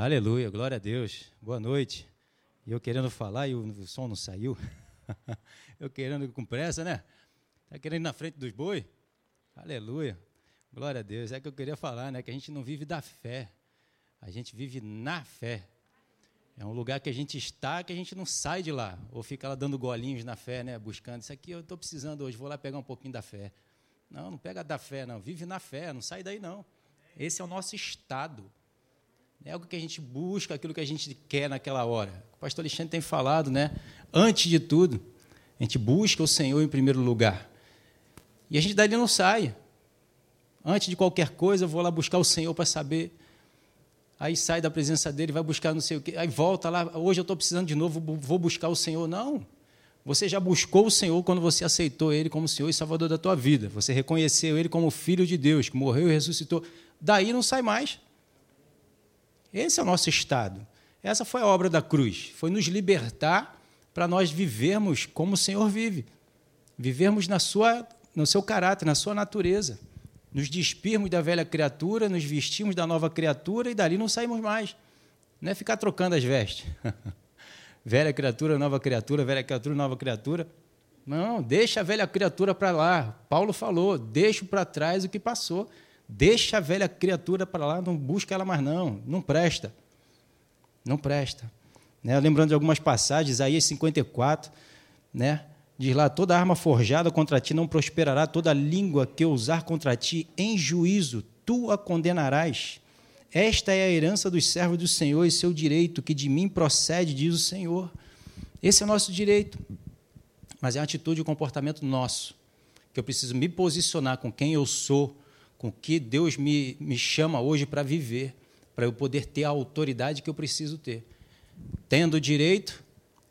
Aleluia, glória a Deus. Boa noite. E eu querendo falar e o, som não saiu. eu querendo com pressa, né? Tá querendo ir na frente dos boi? Aleluia. Glória a Deus. É que eu queria falar, né? Que a gente não vive da fé. A gente vive na fé. É um lugar que a gente está, que a gente não sai de lá. Ou fica lá dando golinhos na fé, né? Buscando. Isso aqui eu estou precisando hoje, vou lá pegar um pouquinho da fé. Não, não pega da fé, não. Vive na fé, não sai daí, não. Esse é o nosso estado. É algo que a gente busca, aquilo que a gente quer naquela hora. O pastor Alexandre tem falado, né? Antes de tudo, a gente busca o Senhor em primeiro lugar. E a gente dali não sai. Antes de qualquer coisa, eu vou lá buscar o Senhor para saber. Aí sai da presença dele, vai buscar não sei o quê. Aí volta lá, hoje eu estou precisando de novo, vou buscar o Senhor. Não. Você já buscou o Senhor quando você aceitou Ele como Senhor e Salvador da tua vida. Você reconheceu Ele como Filho de Deus, que morreu e ressuscitou. Daí não sai mais. Esse é o nosso estado. Essa foi a obra da cruz, foi nos libertar para nós vivermos como o Senhor vive. Vivermos na sua, no seu caráter, na sua natureza. Nos despirmos da velha criatura, nos vestimos da nova criatura e dali não saímos mais. Não é ficar trocando as vestes. velha criatura, nova criatura, velha criatura, nova criatura. Não, deixa a velha criatura para lá. Paulo falou: deixa para trás o que passou. Deixa a velha criatura para lá, não busca ela mais não, não presta. Não presta. Né? Lembrando de algumas passagens, Isaías 54, né? diz lá, toda arma forjada contra ti não prosperará, toda língua que usar contra ti em juízo, tu a condenarás. Esta é a herança dos servos do Senhor e seu direito, que de mim procede, diz o Senhor. Esse é o nosso direito. Mas é uma atitude e um comportamento nosso, que eu preciso me posicionar com quem eu sou, com que Deus me, me chama hoje para viver, para eu poder ter a autoridade que eu preciso ter. Tendo o direito,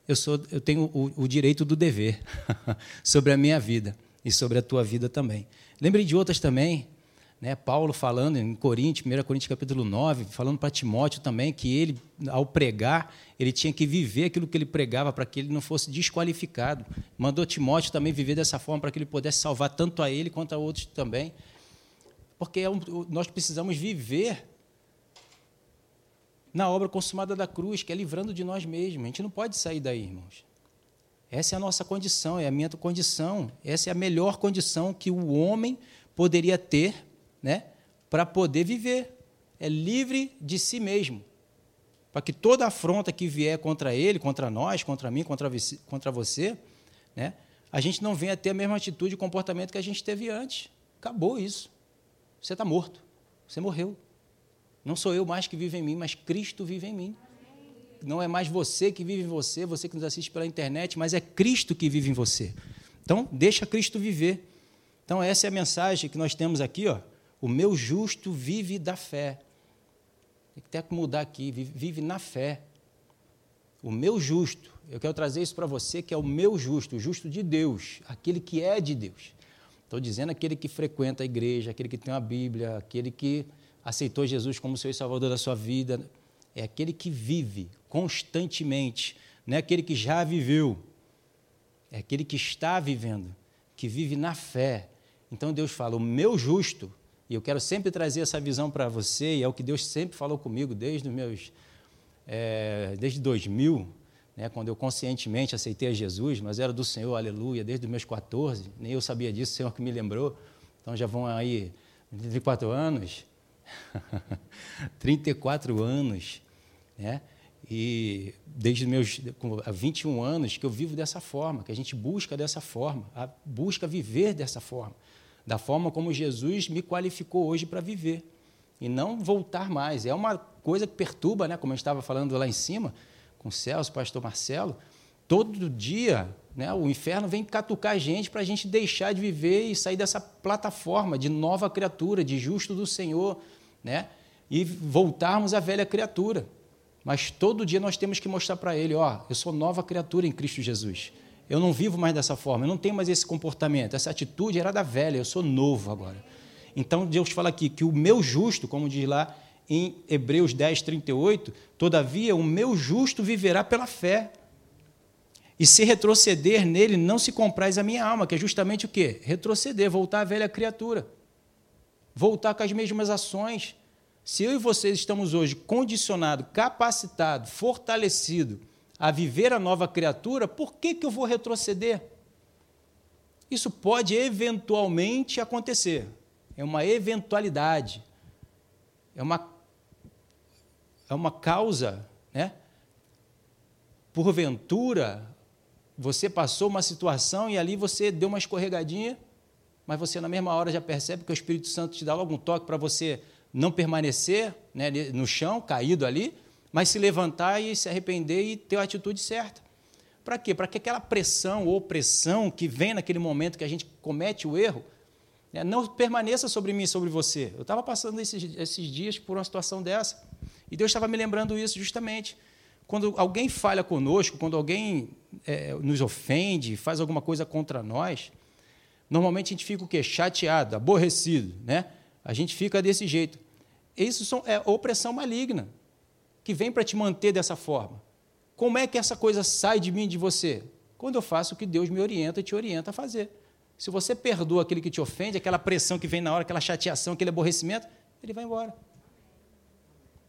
eu, sou, eu tenho o, o direito do dever sobre a minha vida e sobre a tua vida também. Lembrei de outras também, né? Paulo falando em Coríntios, 1 Coríntios capítulo 9, falando para Timóteo também que ele, ao pregar, ele tinha que viver aquilo que ele pregava para que ele não fosse desqualificado. Mandou Timóteo também viver dessa forma para que ele pudesse salvar tanto a ele quanto a outros também porque é um, nós precisamos viver na obra consumada da cruz, que é livrando de nós mesmos. A gente não pode sair daí, irmãos. Essa é a nossa condição, é a minha condição. Essa é a melhor condição que o homem poderia ter né, para poder viver. É livre de si mesmo. Para que toda afronta que vier contra ele, contra nós, contra mim, contra, contra você, né, a gente não venha ter a mesma atitude e comportamento que a gente teve antes. Acabou isso. Você está morto. Você morreu. Não sou eu mais que vive em mim, mas Cristo vive em mim. Não é mais você que vive em você, você que nos assiste pela internet, mas é Cristo que vive em você. Então, deixa Cristo viver. Então, essa é a mensagem que nós temos aqui. Ó. O meu justo vive da fé. Tem que até mudar aqui, vive na fé. O meu justo, eu quero trazer isso para você, que é o meu justo, o justo de Deus, aquele que é de Deus. Estou dizendo aquele que frequenta a igreja, aquele que tem a Bíblia, aquele que aceitou Jesus como seu Salvador da sua vida. É aquele que vive constantemente, não é aquele que já viveu, é aquele que está vivendo, que vive na fé. Então Deus fala: o meu justo, e eu quero sempre trazer essa visão para você, e é o que Deus sempre falou comigo desde os meus. É, desde 2000, né, quando eu conscientemente aceitei a Jesus, mas era do Senhor, aleluia, desde os meus 14, nem eu sabia disso, o Senhor que me lembrou. Então já vão aí 34 anos, 34 anos, né? E desde meus 21 anos que eu vivo dessa forma, que a gente busca dessa forma, busca viver dessa forma, da forma como Jesus me qualificou hoje para viver e não voltar mais. É uma coisa que perturba, né? Como eu estava falando lá em cima, Celso, pastor Marcelo, todo dia né, o inferno vem catucar a gente para a gente deixar de viver e sair dessa plataforma de nova criatura, de justo do Senhor, né, e voltarmos à velha criatura. Mas todo dia nós temos que mostrar para ele: ó, eu sou nova criatura em Cristo Jesus. Eu não vivo mais dessa forma, eu não tenho mais esse comportamento, essa atitude era da velha, eu sou novo agora. Então Deus fala aqui que o meu justo, como diz lá, em Hebreus 10, 38, todavia o meu justo viverá pela fé. E se retroceder nele, não se compraz a minha alma, que é justamente o quê? Retroceder, voltar à velha criatura. Voltar com as mesmas ações, Se eu e vocês estamos hoje condicionados, capacitados, fortalecidos a viver a nova criatura, por que, que eu vou retroceder? Isso pode eventualmente acontecer. É uma eventualidade. É uma, é uma causa, né? Porventura, você passou uma situação e ali você deu uma escorregadinha, mas você na mesma hora já percebe que o Espírito Santo te dá logo um toque para você não permanecer né, no chão, caído ali, mas se levantar e se arrepender e ter a atitude certa. Para quê? Para que aquela pressão ou opressão que vem naquele momento que a gente comete o erro, né, não permaneça sobre mim e sobre você. Eu estava passando esses, esses dias por uma situação dessa, e Deus estava me lembrando isso justamente. Quando alguém falha conosco, quando alguém é, nos ofende, faz alguma coisa contra nós, normalmente a gente fica o quê? Chateado, aborrecido, né? A gente fica desse jeito. Isso é opressão maligna, que vem para te manter dessa forma. Como é que essa coisa sai de mim e de você? Quando eu faço o que Deus me orienta e te orienta a fazer. Se você perdoa aquele que te ofende, aquela pressão que vem na hora, aquela chateação, aquele aborrecimento, ele vai embora.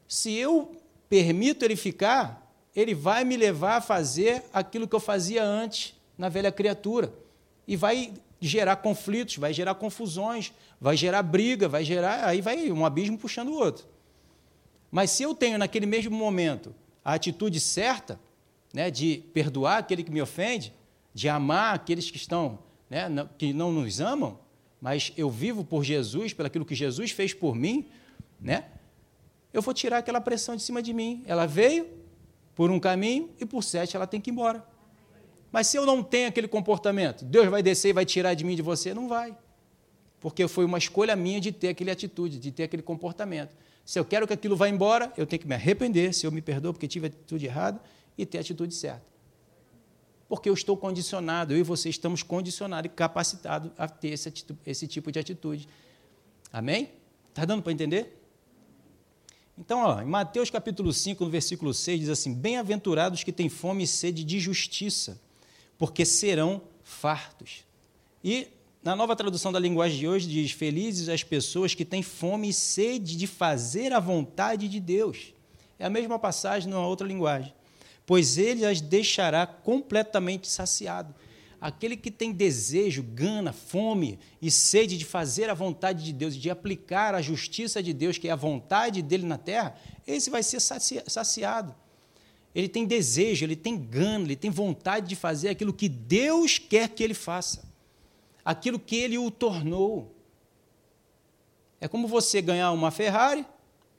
Se eu permito ele ficar, ele vai me levar a fazer aquilo que eu fazia antes na velha criatura. E vai gerar conflitos, vai gerar confusões, vai gerar briga, vai gerar. Aí vai um abismo puxando o outro. Mas se eu tenho naquele mesmo momento a atitude certa, né, de perdoar aquele que me ofende, de amar aqueles que estão, né, que não nos amam, mas eu vivo por Jesus, pelo aquilo que Jesus fez por mim, né, eu vou tirar aquela pressão de cima de mim. Ela veio, por um caminho e por sete ela tem que ir embora. Mas se eu não tenho aquele comportamento, Deus vai descer e vai tirar de mim de você? Não vai. Porque foi uma escolha minha de ter aquela atitude, de ter aquele comportamento. Se eu quero que aquilo vá embora, eu tenho que me arrepender, se eu me perdoo porque tive a atitude errada, e ter a atitude certa. Porque eu estou condicionado, eu e você estamos condicionados e capacitados a ter esse, esse tipo de atitude. Amém? Está dando para entender? Então, ó, em Mateus capítulo 5, no versículo 6, diz assim: Bem-aventurados que têm fome e sede de justiça, porque serão fartos. E na nova tradução da linguagem de hoje diz: Felizes as pessoas que têm fome e sede de fazer a vontade de Deus. É a mesma passagem numa outra linguagem. Pois ele as deixará completamente saciado aquele que tem desejo, gana, fome e sede de fazer a vontade de Deus, de aplicar a justiça de Deus, que é a vontade dele na terra, esse vai ser saciado. Ele tem desejo, ele tem gana, ele tem vontade de fazer aquilo que Deus quer que ele faça, aquilo que ele o tornou. É como você ganhar uma Ferrari,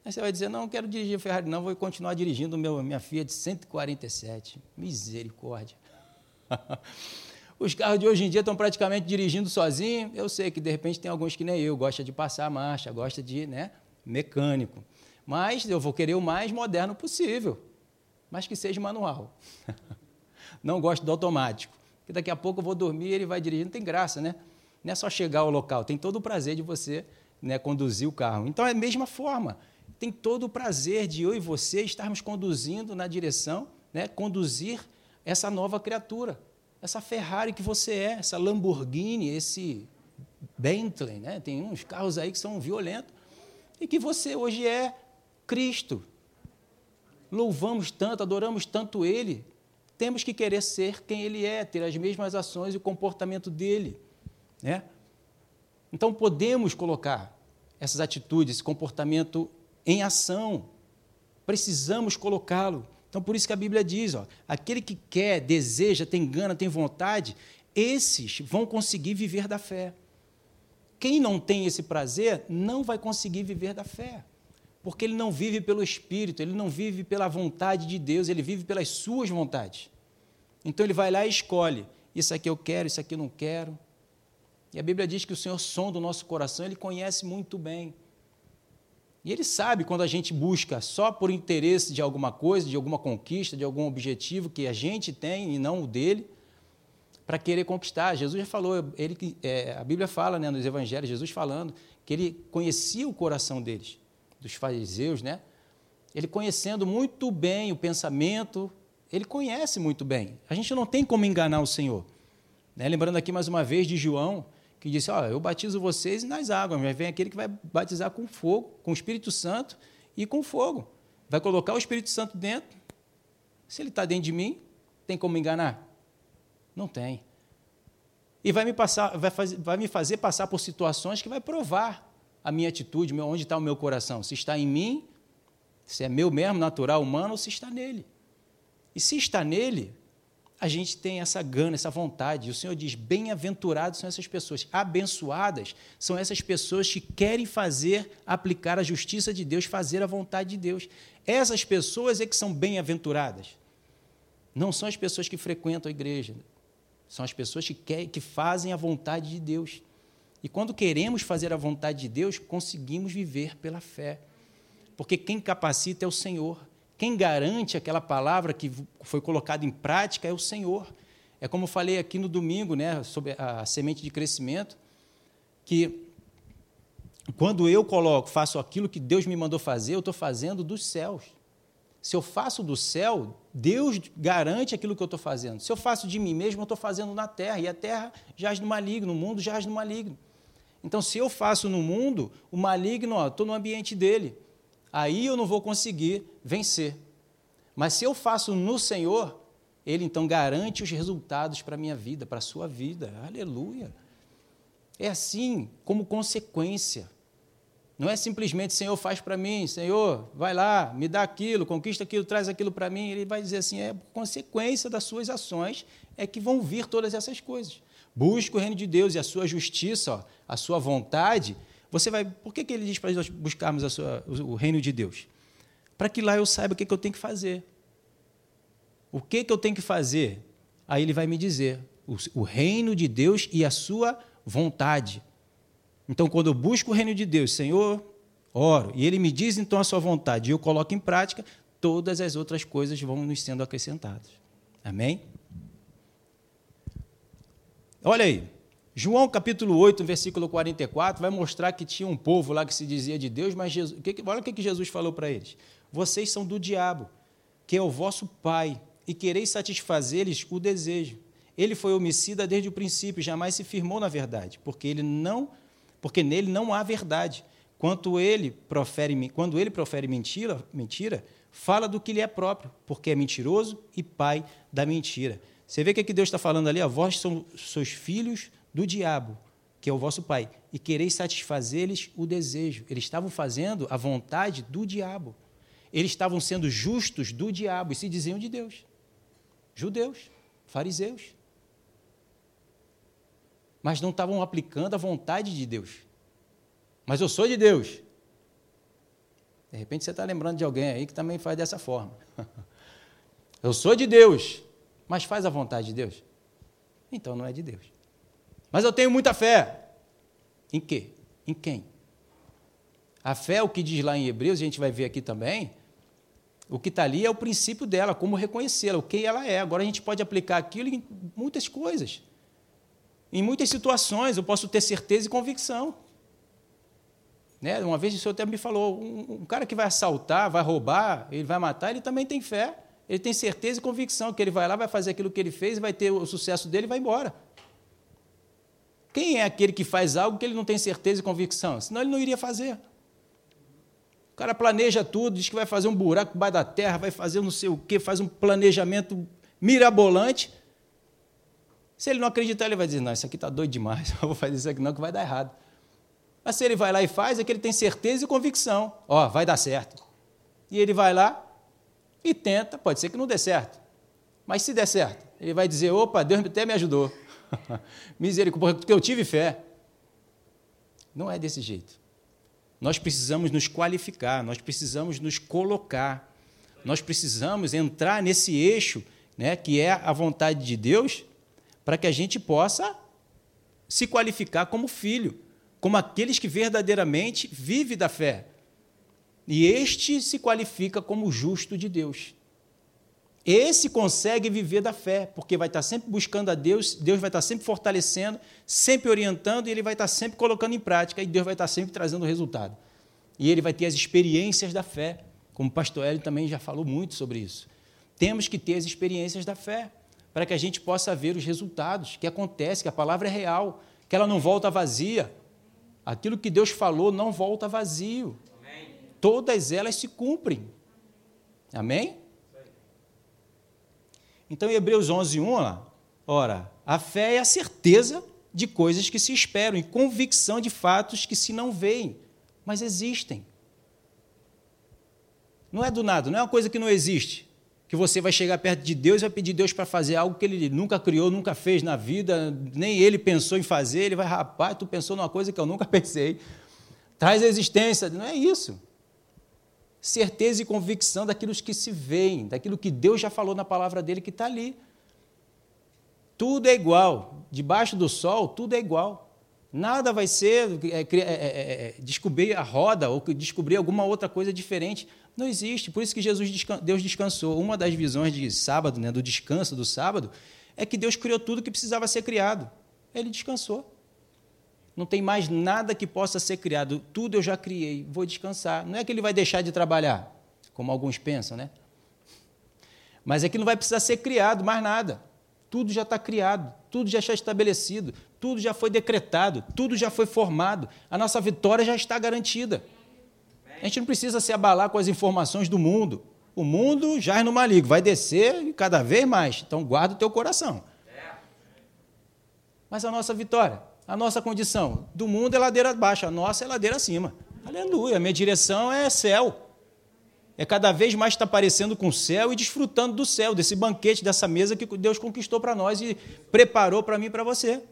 aí você vai dizer: Não, não quero dirigir a Ferrari, não, vou continuar dirigindo meu, minha Fiat 147. Misericórdia. Os carros de hoje em dia estão praticamente dirigindo sozinho. Eu sei que de repente tem alguns que nem eu, gosta de passar a marcha, gosta de, né, mecânico. Mas eu vou querer o mais moderno possível, mas que seja manual. Não gosto do automático, porque daqui a pouco eu vou dormir e ele vai dirigir, não tem graça, né? Não é só chegar ao local, tem todo o prazer de você né, conduzir o carro. Então é a mesma forma, tem todo o prazer de eu e você estarmos conduzindo na direção, né, conduzir essa nova criatura essa Ferrari que você é, essa Lamborghini, esse Bentley, né? tem uns carros aí que são violentos, e que você hoje é Cristo. Louvamos tanto, adoramos tanto Ele, temos que querer ser quem Ele é, ter as mesmas ações e o comportamento dele. Né? Então podemos colocar essas atitudes, esse comportamento em ação, precisamos colocá-lo. Então, por isso que a Bíblia diz: ó, aquele que quer, deseja, tem gana, tem vontade, esses vão conseguir viver da fé. Quem não tem esse prazer não vai conseguir viver da fé, porque ele não vive pelo Espírito, ele não vive pela vontade de Deus, ele vive pelas suas vontades. Então ele vai lá e escolhe: isso aqui eu quero, isso aqui eu não quero. E a Bíblia diz que o Senhor sonda o nosso coração, ele conhece muito bem. E ele sabe quando a gente busca só por interesse de alguma coisa, de alguma conquista, de algum objetivo que a gente tem e não o dele, para querer conquistar. Jesus já falou, ele, é, a Bíblia fala né, nos evangelhos, Jesus falando que ele conhecia o coração deles, dos fariseus, né? Ele conhecendo muito bem o pensamento, ele conhece muito bem. A gente não tem como enganar o Senhor. Né? Lembrando aqui mais uma vez de João, que disse: Ó, eu batizo vocês nas águas, mas vem aquele que vai batizar com fogo, com o Espírito Santo e com fogo. Vai colocar o Espírito Santo dentro. Se ele está dentro de mim, tem como me enganar? Não tem. E vai me, passar, vai, fazer, vai me fazer passar por situações que vai provar a minha atitude, onde está o meu coração. Se está em mim, se é meu mesmo, natural, humano, ou se está nele. E se está nele, a gente tem essa gana, essa vontade. O Senhor diz: bem-aventurados são essas pessoas, abençoadas são essas pessoas que querem fazer, aplicar a justiça de Deus, fazer a vontade de Deus. Essas pessoas é que são bem-aventuradas. Não são as pessoas que frequentam a igreja, são as pessoas que, querem, que fazem a vontade de Deus. E quando queremos fazer a vontade de Deus, conseguimos viver pela fé. Porque quem capacita é o Senhor. Quem garante aquela palavra que foi colocada em prática é o Senhor. É como falei aqui no domingo, né, sobre a semente de crescimento, que quando eu coloco, faço aquilo que Deus me mandou fazer, eu estou fazendo dos céus. Se eu faço do céu, Deus garante aquilo que eu estou fazendo. Se eu faço de mim mesmo, eu estou fazendo na terra, e a terra jaz no maligno, o mundo jaz no maligno. Então, se eu faço no mundo, o maligno, estou no ambiente dele aí eu não vou conseguir vencer. Mas se eu faço no Senhor, Ele então garante os resultados para a minha vida, para a sua vida. Aleluia. É assim, como consequência. Não é simplesmente, Senhor, faz para mim, Senhor, vai lá, me dá aquilo, conquista aquilo, traz aquilo para mim. Ele vai dizer assim: é consequência das suas ações é que vão vir todas essas coisas. Busque o reino de Deus e a sua justiça, ó, a sua vontade, você vai. Por que, que ele diz para nós buscarmos sua, o reino de Deus? Para que lá eu saiba o que, que eu tenho que fazer. O que, que eu tenho que fazer? Aí ele vai me dizer o, o reino de Deus e a sua vontade. Então, quando eu busco o reino de Deus, Senhor, oro, e ele me diz então a sua vontade, e eu coloco em prática, todas as outras coisas vão nos sendo acrescentadas. Amém? Olha aí. João capítulo 8, versículo 44, vai mostrar que tinha um povo lá que se dizia de Deus, mas Jesus, olha o que Jesus falou para eles: Vocês são do diabo, que é o vosso pai, e quereis satisfazer-lhes o desejo. Ele foi homicida desde o princípio, jamais se firmou na verdade, porque ele não, porque nele não há verdade. Quanto ele profere, quando ele profere mentira, mentira, fala do que lhe é próprio, porque é mentiroso e pai da mentira. Você vê o que Deus está falando ali? A vós são seus filhos do diabo, que é o vosso pai, e quereis satisfazer-lhes o desejo. Eles estavam fazendo a vontade do diabo. Eles estavam sendo justos do diabo e se diziam de Deus. Judeus, fariseus. Mas não estavam aplicando a vontade de Deus. Mas eu sou de Deus. De repente você está lembrando de alguém aí que também faz dessa forma. Eu sou de Deus, mas faz a vontade de Deus. Então não é de Deus. Mas eu tenho muita fé. Em quê? Em quem? A fé, o que diz lá em Hebreus, a gente vai ver aqui também, o que está ali é o princípio dela, como reconhecê-la, o que ela é. Agora a gente pode aplicar aquilo em muitas coisas. Em muitas situações eu posso ter certeza e convicção. Né? Uma vez o senhor até me falou, um, um cara que vai assaltar, vai roubar, ele vai matar, ele também tem fé. Ele tem certeza e convicção que ele vai lá, vai fazer aquilo que ele fez, vai ter o sucesso dele e vai embora. Quem é aquele que faz algo que ele não tem certeza e convicção? Senão ele não iria fazer. O cara planeja tudo, diz que vai fazer um buraco debaixo da terra, vai fazer não sei o quê, faz um planejamento mirabolante. Se ele não acreditar, ele vai dizer: Não, isso aqui está doido demais, eu vou fazer isso aqui não, que vai dar errado. Mas se ele vai lá e faz, é que ele tem certeza e convicção: Ó, vai dar certo. E ele vai lá e tenta, pode ser que não dê certo. Mas se der certo, ele vai dizer: Opa, Deus até me ajudou. Misericórdia, porque eu tive fé. Não é desse jeito. Nós precisamos nos qualificar, nós precisamos nos colocar, nós precisamos entrar nesse eixo, né, que é a vontade de Deus, para que a gente possa se qualificar como filho, como aqueles que verdadeiramente vivem da fé. E este se qualifica como justo de Deus. Esse consegue viver da fé, porque vai estar sempre buscando a Deus, Deus vai estar sempre fortalecendo, sempre orientando, e ele vai estar sempre colocando em prática, e Deus vai estar sempre trazendo o resultado. E ele vai ter as experiências da fé, como o pastor Hélio também já falou muito sobre isso. Temos que ter as experiências da fé, para que a gente possa ver os resultados, que acontece, que a palavra é real, que ela não volta vazia. Aquilo que Deus falou não volta vazio. Amém. Todas elas se cumprem. Amém? Então, em Hebreus 11, 1, lá, ora, a fé é a certeza de coisas que se esperam e convicção de fatos que se não veem, mas existem. Não é do nada, não é uma coisa que não existe. Que você vai chegar perto de Deus e vai pedir Deus para fazer algo que ele nunca criou, nunca fez na vida, nem ele pensou em fazer. Ele vai, rapaz, tu pensou numa coisa que eu nunca pensei. Traz a existência. Não é isso. Certeza e convicção daquilo que se veem, daquilo que Deus já falou na palavra dele que está ali. Tudo é igual. Debaixo do sol, tudo é igual. Nada vai ser é, é, é, descobrir a roda ou descobrir alguma outra coisa diferente. Não existe. Por isso que Jesus Deus descansou. Uma das visões de sábado, né, do descanso do sábado, é que Deus criou tudo que precisava ser criado. Ele descansou. Não tem mais nada que possa ser criado. Tudo eu já criei. Vou descansar. Não é que ele vai deixar de trabalhar, como alguns pensam, né? Mas é que não vai precisar ser criado mais nada. Tudo já está criado, tudo já está estabelecido, tudo já foi decretado, tudo já foi formado. A nossa vitória já está garantida. A gente não precisa se abalar com as informações do mundo. O mundo já é no maligno, vai descer cada vez mais. Então guarda o teu coração. Mas a nossa vitória, a nossa condição do mundo é ladeira abaixo, a nossa é ladeira acima. Aleluia, a minha direção é céu. É cada vez mais estar parecendo com o céu e desfrutando do céu, desse banquete, dessa mesa que Deus conquistou para nós e preparou para mim e para você.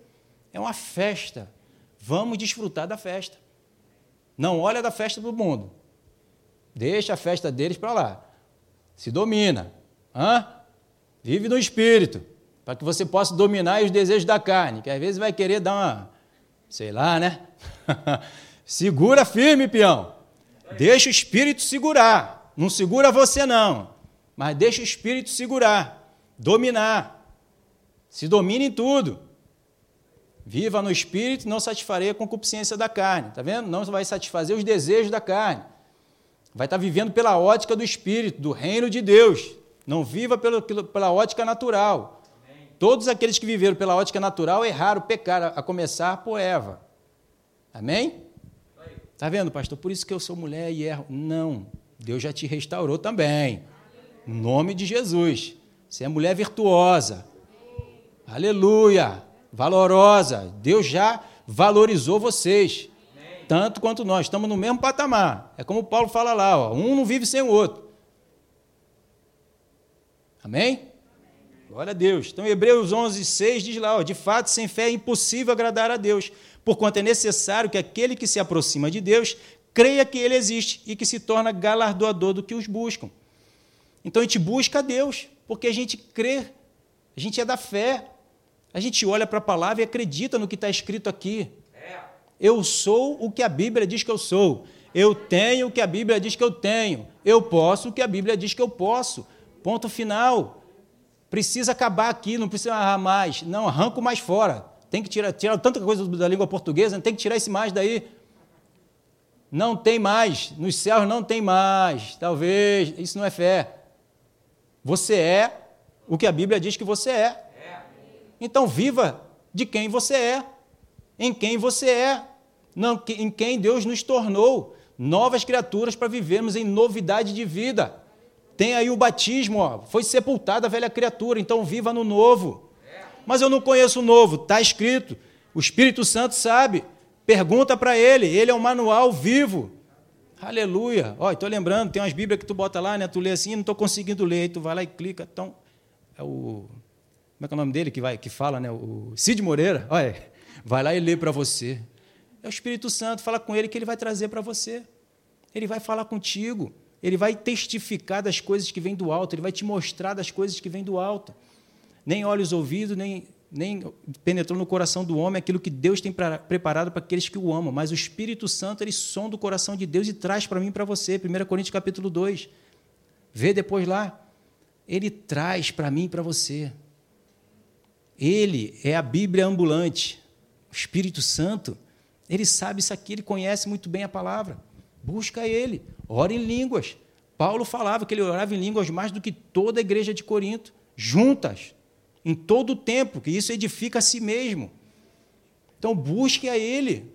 É uma festa. Vamos desfrutar da festa. Não olha da festa do mundo. Deixa a festa deles para lá. Se domina. Hã? Vive no espírito. Para que você possa dominar os desejos da carne. Que às vezes vai querer dar uma. Sei lá, né? Segura firme, peão. Deixa o espírito segurar. Não segura você, não. Mas deixa o espírito segurar. Dominar. Se domine em tudo. Viva no espírito, não satisfarei a concupiscência da carne. Está vendo? Não vai satisfazer os desejos da carne. Vai estar vivendo pela ótica do espírito, do reino de Deus. Não viva pela, pela ótica natural. Todos aqueles que viveram pela ótica natural erraram, pecaram, a começar por Eva. Amém? Está vendo, pastor? Por isso que eu sou mulher e erro. Não. Deus já te restaurou também. Em nome de Jesus. Você é mulher virtuosa. Aleluia valorosa. Deus já valorizou vocês, tanto quanto nós. Estamos no mesmo patamar. É como Paulo fala lá: ó, um não vive sem o outro. Amém? Glória a Deus. Então, Hebreus 11, 6 diz lá: ó, de fato, sem fé é impossível agradar a Deus, porquanto é necessário que aquele que se aproxima de Deus creia que ele existe e que se torna galardoador do que os buscam. Então a gente busca a Deus, porque a gente crê, a gente é da fé, a gente olha para a palavra e acredita no que está escrito aqui. Eu sou o que a Bíblia diz que eu sou. Eu tenho o que a Bíblia diz que eu tenho. Eu posso o que a Bíblia diz que eu posso. Ponto final. Precisa acabar aqui, não precisa mais. Não, arranco mais fora. Tem que tirar, tirar tanta coisa da língua portuguesa, tem que tirar esse mais daí. Não tem mais. Nos céus não tem mais. Talvez. Isso não é fé. Você é o que a Bíblia diz que você é. Então viva de quem você é, em quem você é, não, em quem Deus nos tornou, novas criaturas para vivermos em novidade de vida. Tem aí o batismo, ó, foi sepultada a velha criatura, então viva no novo. Mas eu não conheço o novo, está escrito. O Espírito Santo sabe. Pergunta para ele, ele é um manual vivo. Aleluia. Ó, estou lembrando, tem umas Bíblias que tu bota lá, né? Tu lê assim, não estou conseguindo ler, aí tu vai lá e clica. Então, é o como é que é o nome dele que, vai, que fala, né? O Cid Moreira. Olha, vai lá e lê para você. É o Espírito Santo, fala com ele que ele vai trazer para você. Ele vai falar contigo. Ele vai testificar das coisas que vêm do alto. Ele vai te mostrar das coisas que vêm do alto. Nem olhos ouvidos, nem, nem penetrou no coração do homem aquilo que Deus tem pra, preparado para aqueles que o amam. Mas o Espírito Santo, ele sonda o coração de Deus e traz para mim e para você. 1 Coríntios capítulo 2. Vê depois lá. Ele traz para mim e para você. Ele é a Bíblia ambulante. O Espírito Santo, ele sabe isso aqui, ele conhece muito bem a palavra. Busca ele, ora em línguas. Paulo falava que ele orava em línguas mais do que toda a igreja de Corinto, juntas, em todo o tempo, que isso edifica a si mesmo. Então busque a Ele.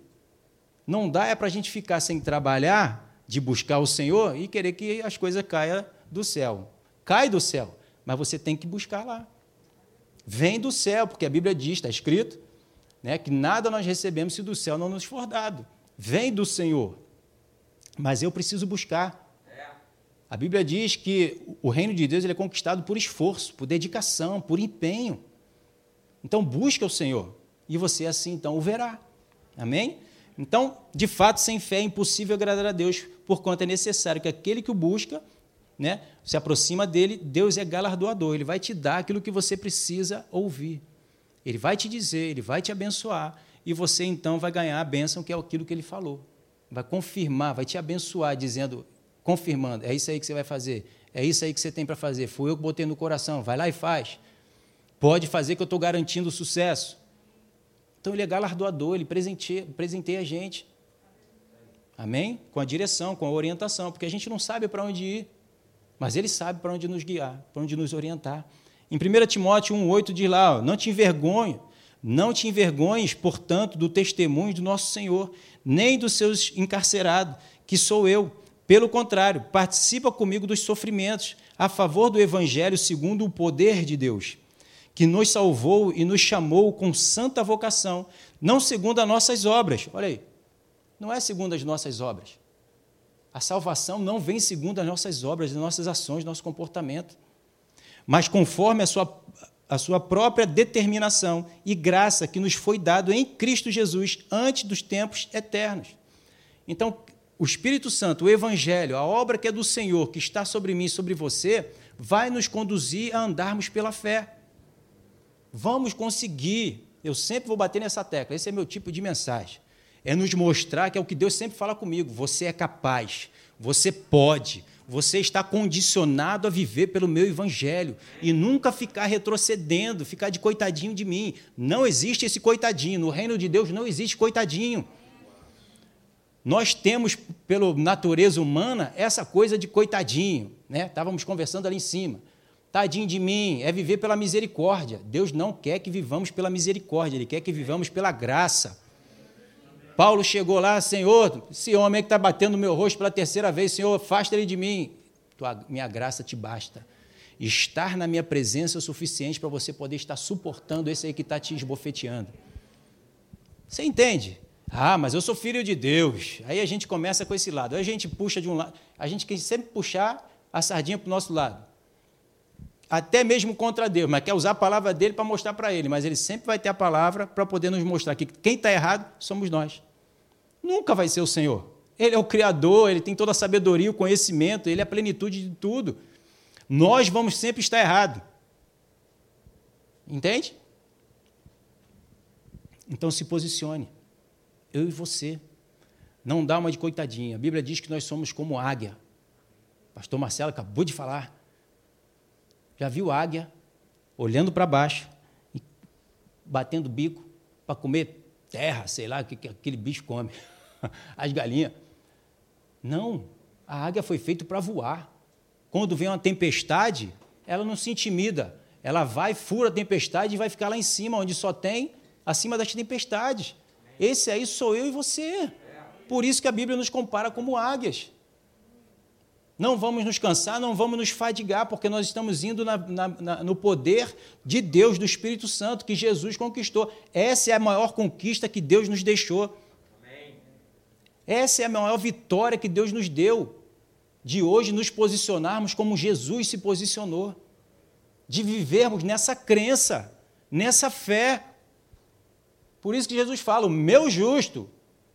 Não dá é para a gente ficar sem trabalhar, de buscar o Senhor e querer que as coisas caiam do céu. Cai do céu, mas você tem que buscar lá. Vem do céu, porque a Bíblia diz, está escrito, né, que nada nós recebemos se do céu não nos for dado. Vem do Senhor. Mas eu preciso buscar. A Bíblia diz que o reino de Deus ele é conquistado por esforço, por dedicação, por empenho. Então busque o Senhor e você assim então o verá. Amém? Então, de fato, sem fé é impossível agradar a Deus, porquanto é necessário que aquele que o busca, né, se aproxima dele, Deus é galardoador, ele vai te dar aquilo que você precisa ouvir. Ele vai te dizer, ele vai te abençoar, e você então vai ganhar a bênção que é aquilo que ele falou. Vai confirmar, vai te abençoar, dizendo, confirmando, é isso aí que você vai fazer, é isso aí que você tem para fazer, foi eu que botei no coração, vai lá e faz. Pode fazer que eu estou garantindo o sucesso. Então ele é galardoador, ele presenteia, presenteia a gente. Amém? Com a direção, com a orientação, porque a gente não sabe para onde ir, mas ele sabe para onde nos guiar, para onde nos orientar. Em 1 Timóteo 1,8 diz lá: ó, Não te envergonhe, não te envergonhes, portanto, do testemunho do nosso Senhor, nem dos seus encarcerados, que sou eu. Pelo contrário, participa comigo dos sofrimentos a favor do Evangelho segundo o poder de Deus que nos salvou e nos chamou com santa vocação, não segundo as nossas obras. Olha aí, não é segundo as nossas obras. A salvação não vem segundo as nossas obras, as nossas ações, nosso comportamento, mas conforme a sua, a sua própria determinação e graça que nos foi dado em Cristo Jesus antes dos tempos eternos. Então, o Espírito Santo, o Evangelho, a obra que é do Senhor, que está sobre mim e sobre você, vai nos conduzir a andarmos pela fé. Vamos conseguir. Eu sempre vou bater nessa tecla. Esse é meu tipo de mensagem. É nos mostrar que é o que Deus sempre fala comigo. Você é capaz. Você pode. Você está condicionado a viver pelo meu evangelho e nunca ficar retrocedendo, ficar de coitadinho de mim. Não existe esse coitadinho. No reino de Deus não existe coitadinho. Nós temos, pela natureza humana, essa coisa de coitadinho. Né? Estávamos conversando ali em cima. Tadinho de mim, é viver pela misericórdia. Deus não quer que vivamos pela misericórdia, Ele quer que vivamos pela graça. Paulo chegou lá, Senhor, esse homem que está batendo no meu rosto pela terceira vez, Senhor, afasta ele de mim. Tua, minha graça te basta. Estar na minha presença é o suficiente para você poder estar suportando esse aí que está te esbofeteando. Você entende? Ah, mas eu sou filho de Deus. Aí a gente começa com esse lado. Aí a gente puxa de um lado. A gente quer sempre puxar a sardinha para o nosso lado até mesmo contra Deus, mas quer usar a palavra dele para mostrar para ele, mas ele sempre vai ter a palavra para poder nos mostrar que quem está errado somos nós. Nunca vai ser o Senhor. Ele é o Criador, ele tem toda a sabedoria, o conhecimento, ele é a plenitude de tudo. Nós vamos sempre estar errados. Entende? Então se posicione. Eu e você. Não dá uma de coitadinha. A Bíblia diz que nós somos como águia. Pastor Marcelo acabou de falar. Já viu águia olhando para baixo, batendo bico para comer terra, sei lá, o que, que aquele bicho come, as galinhas. Não, a águia foi feita para voar. Quando vem uma tempestade, ela não se intimida. Ela vai, fura a tempestade e vai ficar lá em cima, onde só tem acima das tempestades. Esse aí sou eu e você. Por isso que a Bíblia nos compara como águias. Não vamos nos cansar, não vamos nos fadigar, porque nós estamos indo na, na, na, no poder de Deus, do Espírito Santo, que Jesus conquistou. Essa é a maior conquista que Deus nos deixou. Amém. Essa é a maior vitória que Deus nos deu, de hoje nos posicionarmos como Jesus se posicionou, de vivermos nessa crença, nessa fé. Por isso que Jesus fala: o meu justo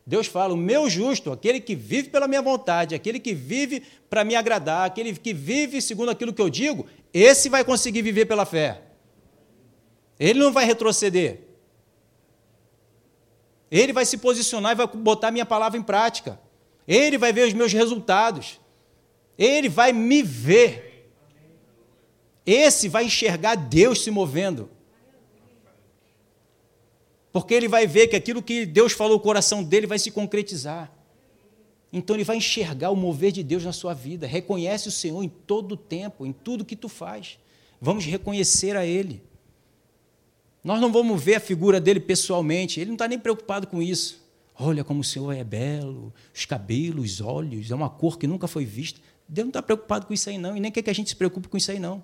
Deus fala: o meu justo, aquele que vive pela minha vontade, aquele que vive para me agradar, aquele que vive segundo aquilo que eu digo, esse vai conseguir viver pela fé. Ele não vai retroceder. Ele vai se posicionar e vai botar minha palavra em prática. Ele vai ver os meus resultados. Ele vai me ver. Esse vai enxergar Deus se movendo porque ele vai ver que aquilo que Deus falou no coração dele vai se concretizar. Então ele vai enxergar o mover de Deus na sua vida. Reconhece o Senhor em todo o tempo, em tudo que tu faz. Vamos reconhecer a Ele. Nós não vamos ver a figura dele pessoalmente, ele não está nem preocupado com isso. Olha como o Senhor é belo, os cabelos, os olhos, é uma cor que nunca foi vista. Deus não está preocupado com isso aí, não, e nem quer que a gente se preocupe com isso aí, não.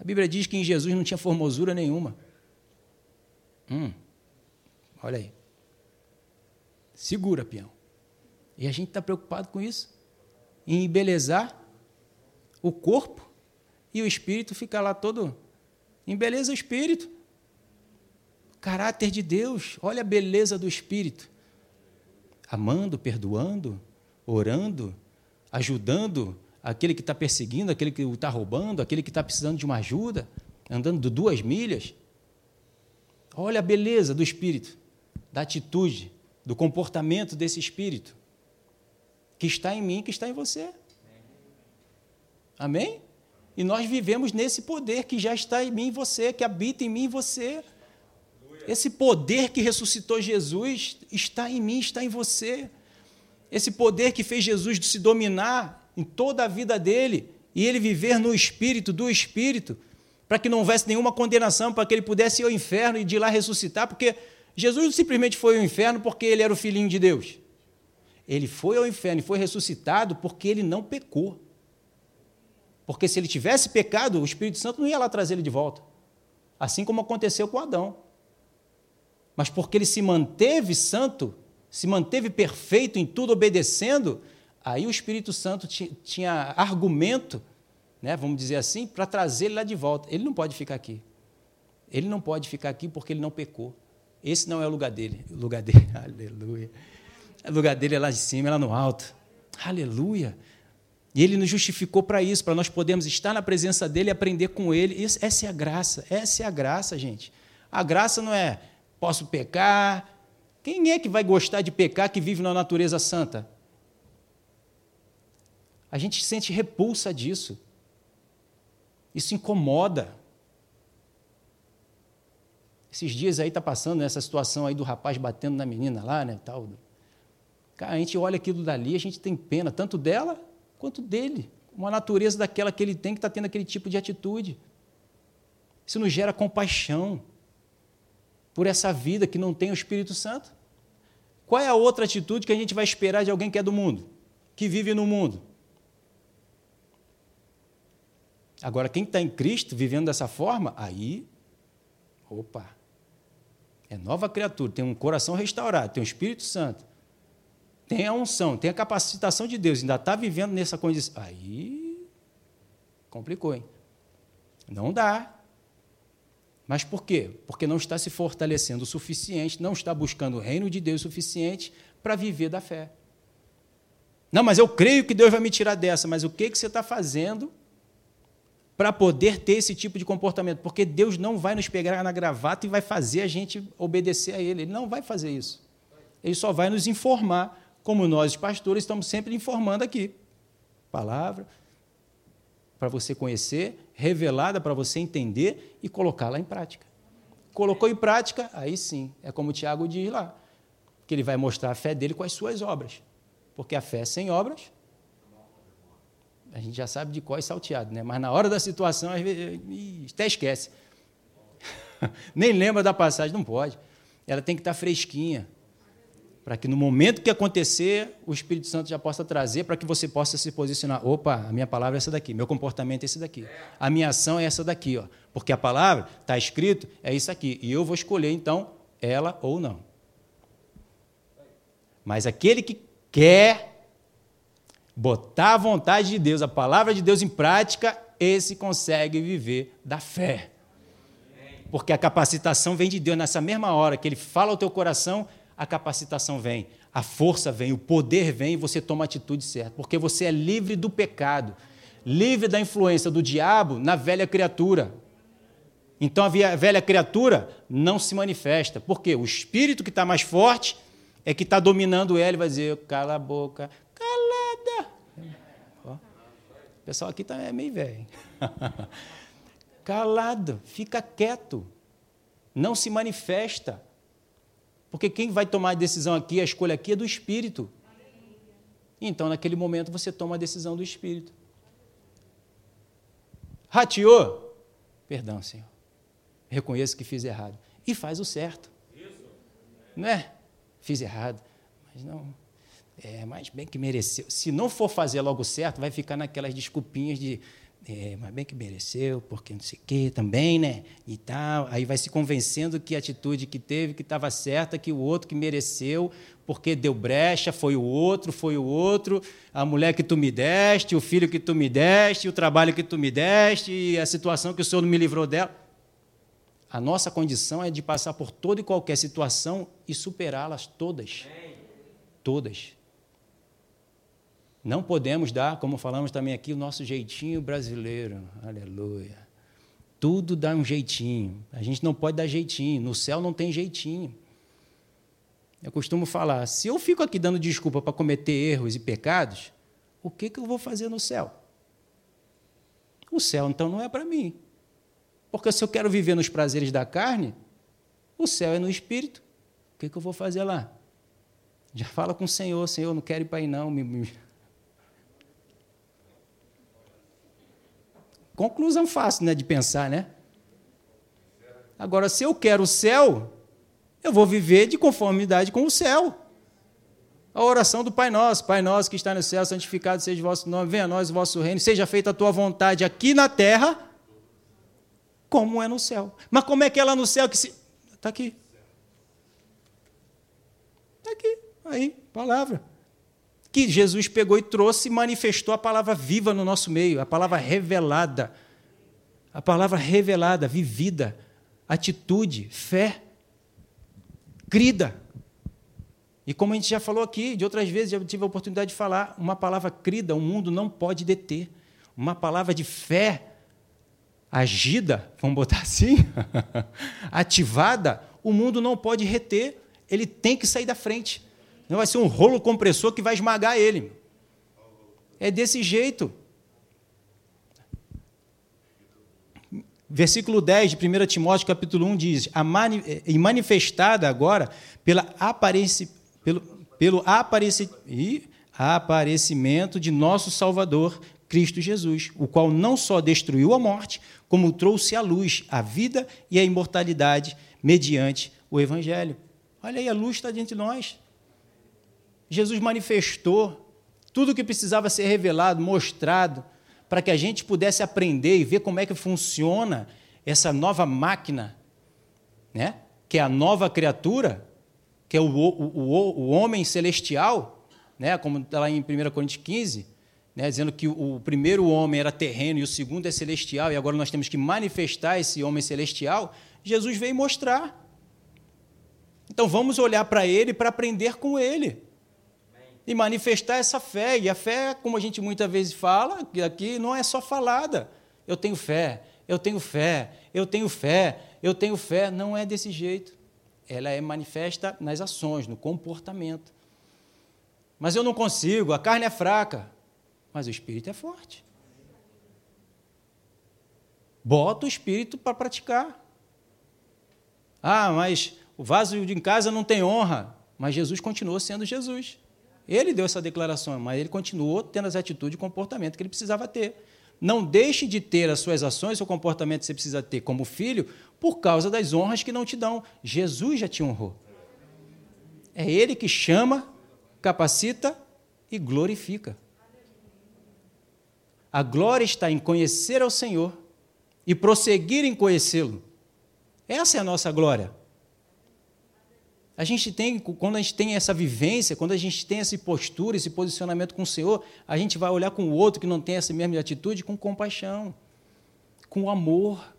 A Bíblia diz que em Jesus não tinha formosura nenhuma. Hum, olha aí. Segura, peão. E a gente está preocupado com isso, em embelezar o corpo e o espírito fica lá todo. Embeleza o espírito. Caráter de Deus, olha a beleza do espírito. Amando, perdoando, orando, ajudando aquele que está perseguindo, aquele que está roubando, aquele que está precisando de uma ajuda, andando duas milhas. Olha a beleza do espírito, da atitude, do comportamento desse espírito que está em mim, que está em você. Amém? E nós vivemos nesse poder que já está em mim e você, que habita em mim e você. Esse poder que ressuscitou Jesus está em mim, está em você. Esse poder que fez Jesus se dominar em toda a vida dele e ele viver no espírito do espírito, para que não houvesse nenhuma condenação, para que ele pudesse ir ao inferno e de lá ressuscitar, porque Jesus não simplesmente foi ao inferno porque ele era o filhinho de Deus. Ele foi ao inferno e foi ressuscitado porque ele não pecou. Porque se ele tivesse pecado, o Espírito Santo não ia lá trazer ele de volta. Assim como aconteceu com Adão. Mas porque ele se manteve santo, se manteve perfeito em tudo, obedecendo, aí o Espírito Santo tinha argumento, né, vamos dizer assim, para trazer ele lá de volta. Ele não pode ficar aqui. Ele não pode ficar aqui porque ele não pecou. Esse não é o lugar dele. O lugar dele, aleluia. O lugar dele é lá de cima, é lá no alto. Aleluia. E ele nos justificou para isso, para nós podermos estar na presença dele e aprender com ele. Isso, essa é a graça, essa é a graça, gente. A graça não é posso pecar. Quem é que vai gostar de pecar que vive na natureza santa? A gente sente repulsa disso. Isso incomoda. Esses dias aí está passando essa situação aí do rapaz batendo na menina lá, né, tal. Cara, a gente olha aquilo dali, a gente tem pena tanto dela quanto dele. Uma natureza daquela que ele tem que está tendo aquele tipo de atitude. Isso nos gera compaixão por essa vida que não tem o Espírito Santo. Qual é a outra atitude que a gente vai esperar de alguém que é do mundo, que vive no mundo? Agora, quem está em Cristo, vivendo dessa forma, aí, opa, é nova criatura, tem um coração restaurado, tem o Espírito Santo, tem a unção, tem a capacitação de Deus, ainda está vivendo nessa condição. Aí complicou, hein? Não dá. Mas por quê? Porque não está se fortalecendo o suficiente, não está buscando o reino de Deus o suficiente para viver da fé. Não, mas eu creio que Deus vai me tirar dessa, mas o que, que você está fazendo para poder ter esse tipo de comportamento? Porque Deus não vai nos pegar na gravata e vai fazer a gente obedecer a Ele. Ele não vai fazer isso. Ele só vai nos informar como nós, pastores, estamos sempre informando aqui. Palavra para você conhecer, revelada para você entender e colocá-la em prática. Colocou em prática, aí sim, é como o Tiago diz lá, que ele vai mostrar a fé dele com as suas obras. Porque a fé sem obras, a gente já sabe de qual é salteado, né? mas na hora da situação, até esquece. Nem lembra da passagem, não pode. Ela tem que estar fresquinha para que no momento que acontecer, o Espírito Santo já possa trazer para que você possa se posicionar. Opa, a minha palavra é essa daqui, meu comportamento é esse daqui, a minha ação é essa daqui, ó, porque a palavra está escrito é isso aqui e eu vou escolher então ela ou não. Mas aquele que quer botar a vontade de Deus, a palavra de Deus em prática, esse consegue viver da fé. Porque a capacitação vem de Deus nessa mesma hora que ele fala ao teu coração, a capacitação vem, a força vem, o poder vem e você toma a atitude certa, porque você é livre do pecado, livre da influência do diabo na velha criatura. Então a velha criatura não se manifesta, porque o espírito que está mais forte é que está dominando ela e vai dizer: cala a boca, calada. Ó, o pessoal aqui tá, é meio velho. Calado, fica quieto, não se manifesta. Porque quem vai tomar a decisão aqui, a escolha aqui é do Espírito. Então, naquele momento, você toma a decisão do Espírito. Rateou? Perdão, Senhor. reconheço que fiz errado. E faz o certo. Não é? Fiz errado. Mas não. É, mas bem que mereceu. Se não for fazer logo certo, vai ficar naquelas desculpinhas de. É, mas bem que mereceu, porque não sei o quê também, né? E tal. Aí vai se convencendo que a atitude que teve, que estava certa, que o outro que mereceu, porque deu brecha, foi o outro, foi o outro, a mulher que tu me deste, o filho que tu me deste, o trabalho que tu me deste, e a situação que o Senhor não me livrou dela. A nossa condição é de passar por toda e qualquer situação e superá-las todas. Todas. Não podemos dar, como falamos também aqui, o nosso jeitinho brasileiro. Aleluia. Tudo dá um jeitinho. A gente não pode dar jeitinho. No céu não tem jeitinho. Eu costumo falar: se eu fico aqui dando desculpa para cometer erros e pecados, o que, que eu vou fazer no céu? O céu, então, não é para mim. Porque se eu quero viver nos prazeres da carne, o céu é no espírito. O que, que eu vou fazer lá? Já fala com o Senhor: Senhor, não quero ir para aí, não. Me, me, Conclusão fácil né, de pensar, né? Agora, se eu quero o céu, eu vou viver de conformidade com o céu. A oração do Pai Nosso, Pai Nosso que está no céu, santificado seja o vosso nome, venha a nós o vosso reino, seja feita a tua vontade aqui na terra, como é no céu. Mas como é que é lá no céu que se. Está aqui. Está aqui, aí, palavra que Jesus pegou e trouxe e manifestou a palavra viva no nosso meio, a palavra revelada. A palavra revelada, vivida, atitude, fé, crida. E como a gente já falou aqui, de outras vezes já tive a oportunidade de falar, uma palavra crida o mundo não pode deter. Uma palavra de fé agida, vamos botar assim, ativada, o mundo não pode reter, ele tem que sair da frente. Não vai ser um rolo compressor que vai esmagar ele. É desse jeito. Versículo 10 de 1 Timóteo, capítulo 1, diz: E manifestada agora pela aparência, pelo, pelo apareci, e aparecimento de nosso Salvador, Cristo Jesus, o qual não só destruiu a morte, como trouxe à luz a vida e a imortalidade mediante o Evangelho. Olha aí, a luz está diante de nós. Jesus manifestou tudo o que precisava ser revelado, mostrado, para que a gente pudesse aprender e ver como é que funciona essa nova máquina, né? que é a nova criatura, que é o, o, o, o homem celestial, né? como está lá em 1 Coríntios 15, né? dizendo que o primeiro homem era terreno e o segundo é celestial, e agora nós temos que manifestar esse homem celestial. Jesus veio mostrar. Então vamos olhar para ele para aprender com ele e manifestar essa fé. E a fé, como a gente muitas vezes fala, aqui não é só falada. Eu tenho fé, eu tenho fé, eu tenho fé, eu tenho fé. Não é desse jeito. Ela é manifesta nas ações, no comportamento. Mas eu não consigo, a carne é fraca, mas o espírito é forte. Bota o espírito para praticar. Ah, mas o vaso de em casa não tem honra. Mas Jesus continuou sendo Jesus. Ele deu essa declaração, mas ele continuou tendo as atitudes e comportamento que ele precisava ter. Não deixe de ter as suas ações, o comportamento que você precisa ter como filho, por causa das honras que não te dão. Jesus já te honrou. É Ele que chama, capacita e glorifica. A glória está em conhecer ao Senhor e prosseguir em conhecê-lo. Essa é a nossa glória. A gente tem, quando a gente tem essa vivência, quando a gente tem essa postura, esse posicionamento com o Senhor, a gente vai olhar com o outro que não tem essa mesma atitude com compaixão, com amor,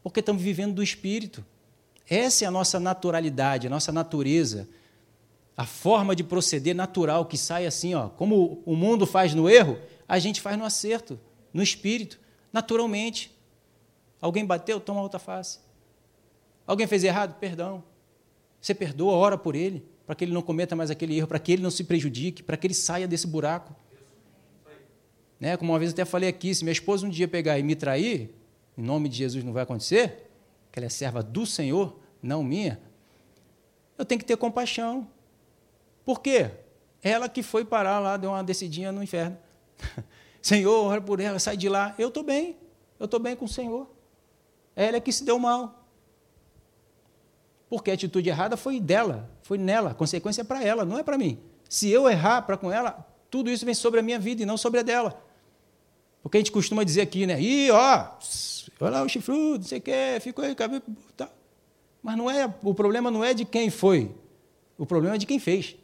porque estamos vivendo do Espírito. Essa é a nossa naturalidade, a nossa natureza, a forma de proceder natural que sai assim, ó, como o mundo faz no erro, a gente faz no acerto, no Espírito, naturalmente. Alguém bateu, toma outra face. Alguém fez errado? Perdão. Você perdoa, ora por ele, para que ele não cometa mais aquele erro, para que ele não se prejudique, para que ele saia desse buraco. Né? Como uma vez até falei aqui, se minha esposa um dia pegar e me trair, em nome de Jesus não vai acontecer, que ela é serva do Senhor, não minha, eu tenho que ter compaixão. Por quê? Ela que foi parar lá, deu uma descidinha no inferno. Senhor, ora por ela, sai de lá. Eu estou bem, eu estou bem com o Senhor. Ela é que se deu mal. Porque a atitude errada foi dela, foi nela, a consequência é para ela, não é para mim. Se eu errar para com ela, tudo isso vem sobre a minha vida e não sobre a dela. Porque a gente costuma dizer aqui, né? Ih, ó, olha lá o chifrudo, não sei o quê, ficou aí, cabelo. Tá. Mas não é, o problema não é de quem foi, o problema é de quem fez.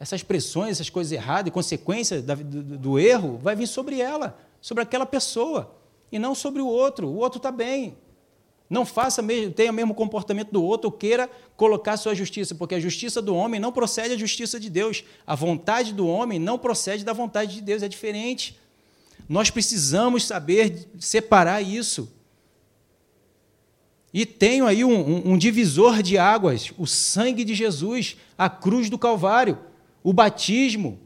Essas pressões, essas coisas erradas e consequências do, do, do erro vai vir sobre ela, sobre aquela pessoa, e não sobre o outro. O outro está bem. Não faça mesmo, tenha o mesmo comportamento do outro, ou queira colocar sua justiça, porque a justiça do homem não procede da justiça de Deus. A vontade do homem não procede da vontade de Deus, é diferente. Nós precisamos saber separar isso. E tenho aí um, um, um, divisor de águas: o sangue de Jesus, a cruz do Calvário, o batismo.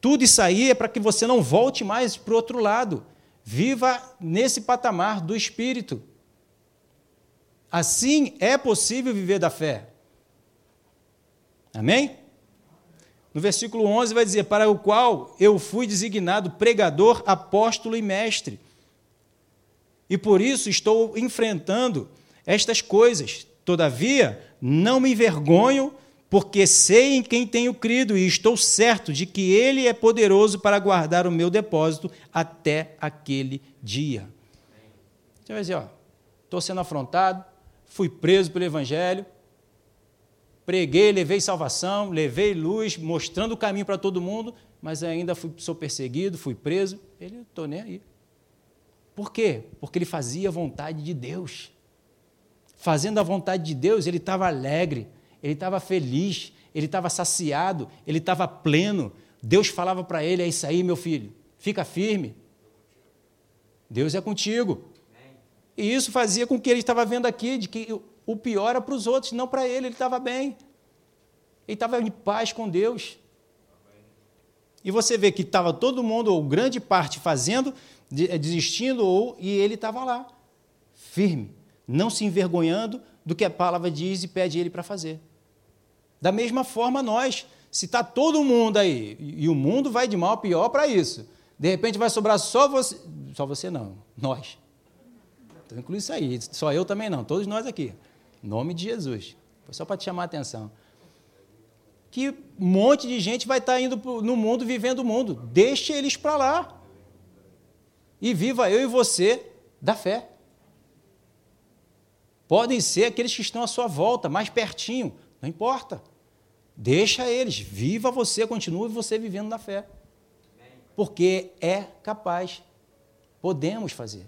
Tudo isso aí é para que você não volte mais para o outro lado. Viva nesse patamar do Espírito. Assim é possível viver da fé. Amém? No versículo 11 vai dizer: Para o qual eu fui designado pregador, apóstolo e mestre. E por isso estou enfrentando estas coisas. Todavia, não me envergonho, porque sei em quem tenho crido e estou certo de que Ele é poderoso para guardar o meu depósito até aquele dia. Você vai dizer: ó, estou sendo afrontado, fui preso pelo Evangelho, preguei, levei salvação, levei luz, mostrando o caminho para todo mundo, mas ainda fui, sou perseguido, fui preso. Ele, estou nem aí. Por quê? Porque ele fazia a vontade de Deus. Fazendo a vontade de Deus, ele estava alegre, ele estava feliz, ele estava saciado, ele estava pleno. Deus falava para ele: é isso aí, meu filho, fica firme. Deus é contigo. E isso fazia com que ele estava vendo aqui de que o pior era para os outros, não para ele, ele estava bem. Ele estava em paz com Deus. E você vê que estava todo mundo, ou grande parte, fazendo, eh, desistindo, ou, e ele estava lá, firme, não se envergonhando do que a palavra diz e pede ele para fazer. Da mesma forma, nós, se está todo mundo aí, e o mundo vai de mal a pior para isso, de repente vai sobrar só você, só você não, nós. Então inclui isso aí. Só eu também não, todos nós aqui. Nome de Jesus. Foi só para te chamar a atenção. Que monte de gente vai estar tá indo no mundo, vivendo o mundo. Deixe eles para lá. E viva eu e você da fé. Podem ser aqueles que estão à sua volta, mais pertinho. Não importa. Deixa eles. Viva você, continue você vivendo na fé. Porque é capaz. Podemos fazer.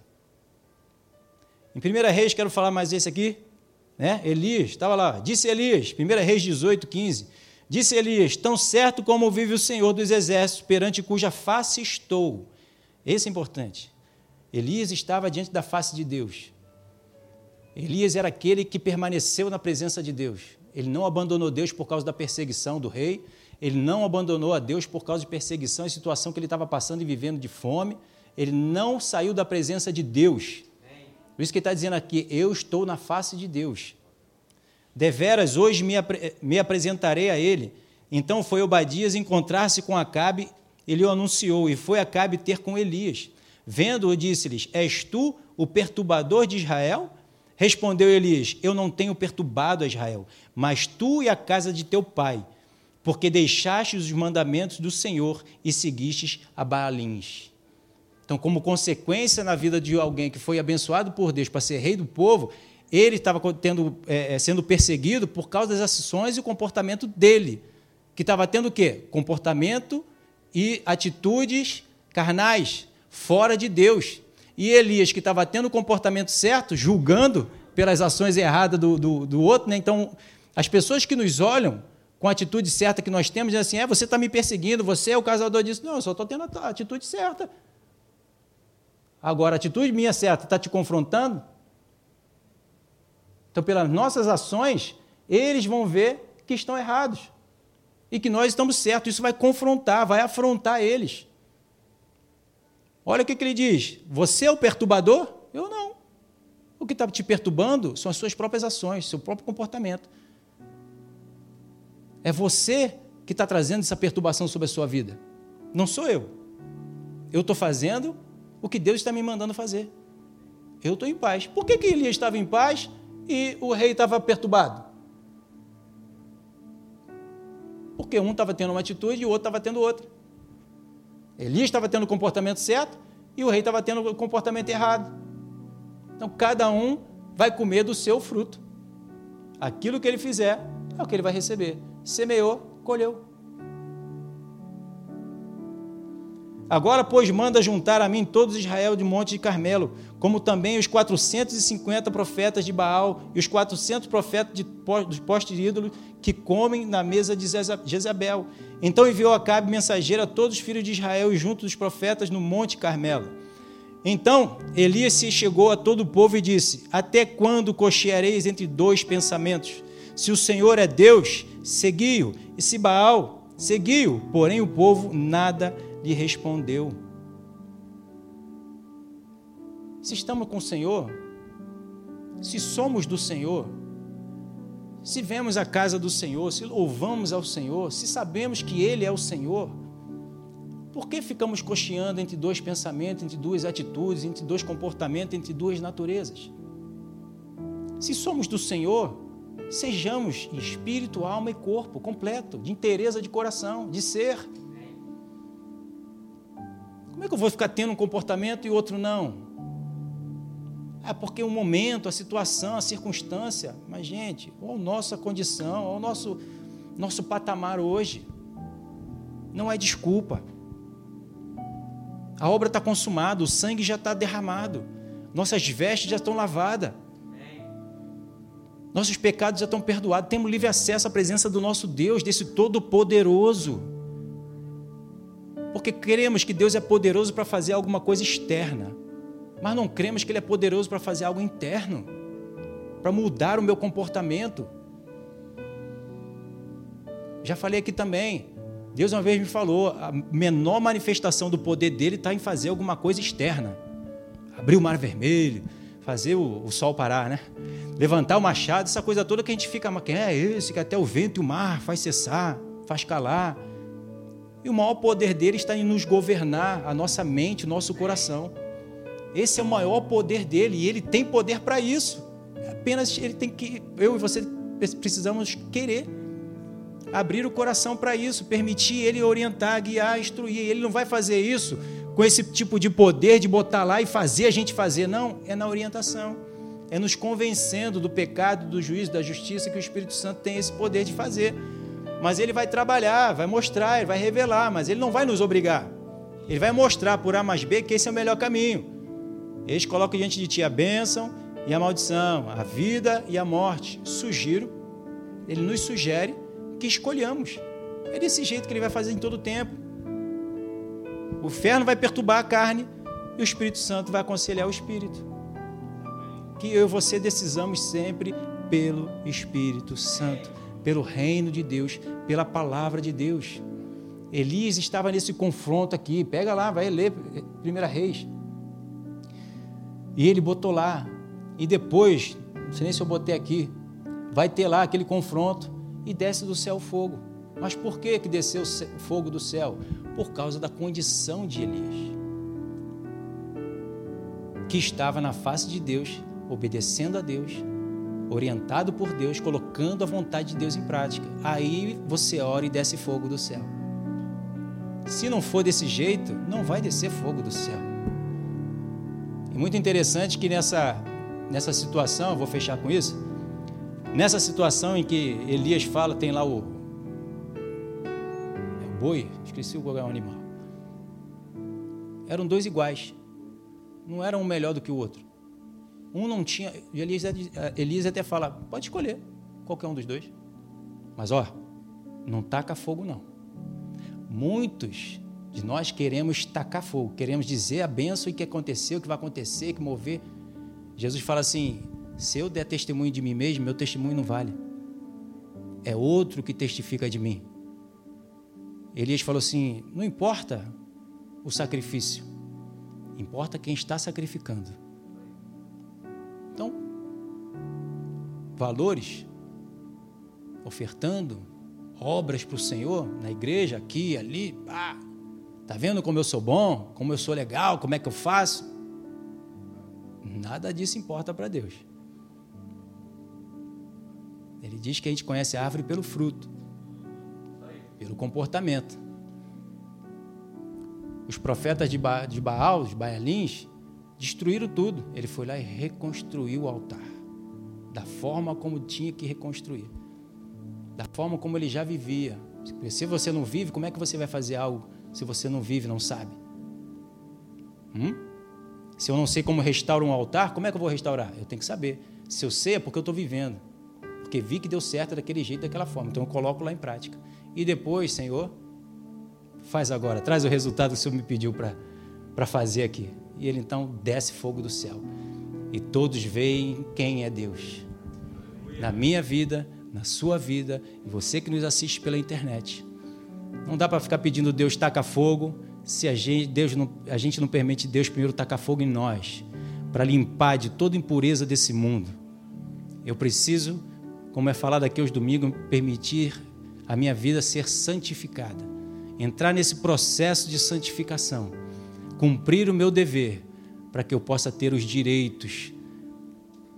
Em 1 Reis, quero falar mais esse aqui. Né? Elias, estava lá. Disse Elias, 1 Reis 18, 15. Disse Elias: Tão certo como vive o Senhor dos exércitos, perante cuja face estou. Esse é importante. Elias estava diante da face de Deus. Elias era aquele que permaneceu na presença de Deus. Ele não abandonou Deus por causa da perseguição do rei. Ele não abandonou a Deus por causa de perseguição e situação que ele estava passando e vivendo de fome. Ele não saiu da presença de Deus. Por isso que ele está dizendo aqui: Eu estou na face de Deus. Deveras, hoje me, me apresentarei a ele. Então foi Obadias encontrar-se com Acabe, ele o anunciou, e foi Acabe ter com Elias. Vendo-o, disse-lhes: És tu o perturbador de Israel? Respondeu Elias: Eu não tenho perturbado a Israel, mas tu e a casa de teu pai, porque deixastes os mandamentos do Senhor e seguistes a Baalins. Então, como consequência na vida de alguém que foi abençoado por Deus para ser rei do povo, ele estava é, é, sendo perseguido por causa das ações e o comportamento dele, que estava tendo o quê? Comportamento e atitudes carnais, fora de Deus. E Elias, que estava tendo o comportamento certo, julgando pelas ações erradas do, do, do outro, né? então, as pessoas que nos olham com a atitude certa que nós temos, dizem assim: é, você está me perseguindo, você é o causador disso. Não, eu só estou tendo a atitude certa. Agora, a atitude minha certa está te confrontando? Então, pelas nossas ações, eles vão ver que estão errados e que nós estamos certos. Isso vai confrontar, vai afrontar eles. Olha o que, que ele diz: Você é o perturbador? Eu não. O que está te perturbando são as suas próprias ações, seu próprio comportamento. É você que está trazendo essa perturbação sobre a sua vida. Não sou eu. Eu estou fazendo o que Deus está me mandando fazer. Eu estou em paz. Por que, que Elias estava em paz e o rei estava perturbado? Porque um estava tendo uma atitude e o outro estava tendo outra. Elias estava tendo o comportamento certo e o rei estava tendo o comportamento errado. Então cada um vai comer do seu fruto. Aquilo que ele fizer é o que ele vai receber. Semeou, colheu. Agora, pois, manda juntar a mim todos Israel de Monte de Carmelo, como também os 450 profetas de Baal e os 400 profetas de, dos postes de ídolos que comem na mesa de Jezabel. Então enviou Acabe mensageiro a todos os filhos de Israel e junto dos profetas no Monte Carmelo. Então Elias se chegou a todo o povo e disse: Até quando cocheareis entre dois pensamentos? Se o Senhor é Deus, segui-o, e se Baal, segui-o. Porém o povo nada lhe respondeu: Se estamos com o Senhor, se somos do Senhor, se vemos a casa do Senhor, se louvamos ao Senhor, se sabemos que Ele é o Senhor, por que ficamos cocheando entre dois pensamentos, entre duas atitudes, entre dois comportamentos, entre duas naturezas? Se somos do Senhor, sejamos espírito, alma e corpo completo, de inteireza de coração, de ser. Como é que eu vou ficar tendo um comportamento e outro não? É porque o momento, a situação, a circunstância, mas gente, ou a nossa condição, ou o nosso, nosso patamar hoje, não é desculpa. A obra está consumada, o sangue já está derramado, nossas vestes já estão lavadas, nossos pecados já estão perdoados, temos livre acesso à presença do nosso Deus, desse Todo-Poderoso. Porque cremos que Deus é poderoso para fazer alguma coisa externa, mas não cremos que Ele é poderoso para fazer algo interno, para mudar o meu comportamento. Já falei aqui também. Deus uma vez me falou: a menor manifestação do poder dele está em fazer alguma coisa externa. Abrir o mar vermelho, fazer o, o, sol parar, né? Levantar o machado, essa coisa toda que a gente fica, quem é esse que até o vento e o mar faz cessar, faz calar. E o maior poder dele está em nos governar a nossa mente, o nosso coração. Esse é o maior poder dele e ele tem poder para isso. Apenas ele tem que, eu e você precisamos querer abrir o coração para isso, permitir ele orientar, guiar, instruir. Ele não vai fazer isso com esse tipo de poder de botar lá e fazer a gente fazer, não, é na orientação. É nos convencendo do pecado, do juízo, da justiça que o Espírito Santo tem esse poder de fazer. Mas ele vai trabalhar, vai mostrar, ele vai revelar, mas ele não vai nos obrigar. Ele vai mostrar por A mais B que esse é o melhor caminho. Eles colocam diante de ti a bênção e a maldição, a vida e a morte. Sugiro, ele nos sugere que escolhamos. É desse jeito que ele vai fazer em todo o tempo. O inferno vai perturbar a carne e o Espírito Santo vai aconselhar o Espírito. Que eu e você decisamos sempre pelo Espírito Santo pelo reino de Deus, pela palavra de Deus. Elias estava nesse confronto aqui. Pega lá, vai ler 1 Reis. E ele botou lá. E depois, não sei nem se eu botei aqui, vai ter lá aquele confronto e desce do céu fogo. Mas por que, que desceu o fogo do céu? Por causa da condição de Elias, que estava na face de Deus, obedecendo a Deus, orientado por Deus, colocando a vontade de Deus em prática. Aí você ora e desce fogo do céu. Se não for desse jeito, não vai descer fogo do céu. E muito interessante que nessa, nessa situação, vou fechar com isso, nessa situação em que Elias fala, tem lá o, é o boi, esqueci o qual é o animal. Eram dois iguais, não eram um melhor do que o outro. Um não tinha. E Elias, Elias até fala: pode escolher qualquer um dos dois. Mas ó, não taca fogo, não. Muitos de nós queremos tacar fogo, queremos dizer a benção e que aconteceu, o que vai acontecer, que mover. Jesus fala assim: se eu der testemunho de mim mesmo, meu testemunho não vale. É outro que testifica de mim. Elias falou assim: não importa o sacrifício, importa quem está sacrificando. Valores, ofertando obras para o Senhor, na igreja, aqui, ali, pá. Tá vendo como eu sou bom, como eu sou legal, como é que eu faço? Nada disso importa para Deus. Ele diz que a gente conhece a árvore pelo fruto, pelo comportamento. Os profetas de, ba de Baal, os Baalins, destruíram tudo. Ele foi lá e reconstruiu o altar, da forma como tinha que reconstruir, da forma como ele já vivia. Se você não vive, como é que você vai fazer algo se você não vive, não sabe? Hum? Se eu não sei como restaurar um altar, como é que eu vou restaurar? Eu tenho que saber. Se eu sei, é porque eu estou vivendo. Porque vi que deu certo daquele jeito, daquela forma. Então eu coloco lá em prática. E depois, Senhor, faz agora, traz o resultado que o Senhor me pediu para fazer aqui. E ele então desce fogo do céu. E todos veem quem é Deus. Na minha vida, na sua vida, e você que nos assiste pela internet. Não dá para ficar pedindo Deus taca fogo, se a gente, Deus não, a gente não permite Deus primeiro tacar fogo em nós, para limpar de toda impureza desse mundo. Eu preciso, como é falado aqui aos domingos, permitir a minha vida ser santificada, entrar nesse processo de santificação, cumprir o meu dever, para que eu possa ter os direitos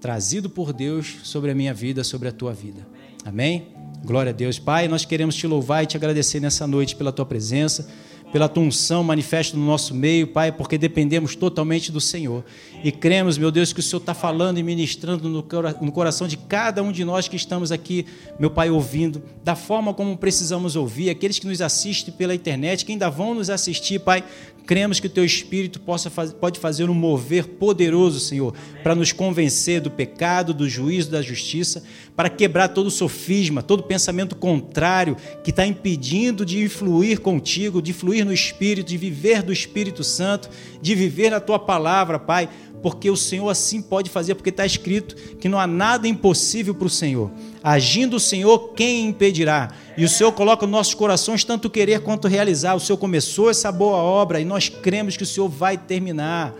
trazido por Deus sobre a minha vida, sobre a tua vida. Amém? Glória a Deus. Pai, nós queremos te louvar e te agradecer nessa noite pela tua presença pela tua unção manifesta no nosso meio, Pai, porque dependemos totalmente do Senhor. E cremos, meu Deus, que o Senhor está falando e ministrando no coração de cada um de nós que estamos aqui, meu Pai, ouvindo, da forma como precisamos ouvir, aqueles que nos assistem pela internet, que ainda vão nos assistir, Pai, cremos que o Teu Espírito possa, pode fazer um mover poderoso, Senhor, para nos convencer do pecado, do juízo, da justiça, para quebrar todo sofisma, todo pensamento contrário que está impedindo de influir contigo, de fluir no Espírito, de viver do Espírito Santo, de viver na Tua palavra, Pai, porque o Senhor assim pode fazer, porque está escrito que não há nada impossível para o Senhor. Agindo o Senhor, quem impedirá? E o Senhor coloca nos nossos corações tanto querer quanto realizar. O Senhor começou essa boa obra e nós cremos que o Senhor vai terminar.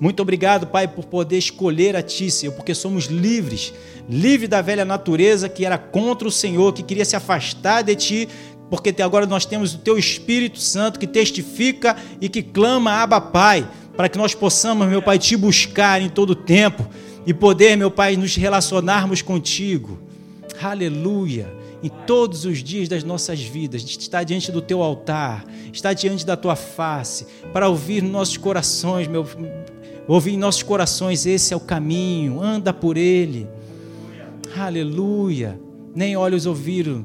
Muito obrigado, Pai, por poder escolher a Ti, Senhor, porque somos livres, livre da velha natureza que era contra o Senhor, que queria se afastar de Ti, porque agora nós temos o Teu Espírito Santo que testifica e que clama, Abba, Pai, para que nós possamos, meu Pai, Te buscar em todo tempo e poder, meu Pai, nos relacionarmos contigo. Aleluia em todos os dias das nossas vidas, estar diante do teu altar, estar diante da tua face, para ouvir nossos corações, meu, Ouvir em nossos corações: esse é o caminho, anda por ele. Aleluia. Nem olhos ouviram,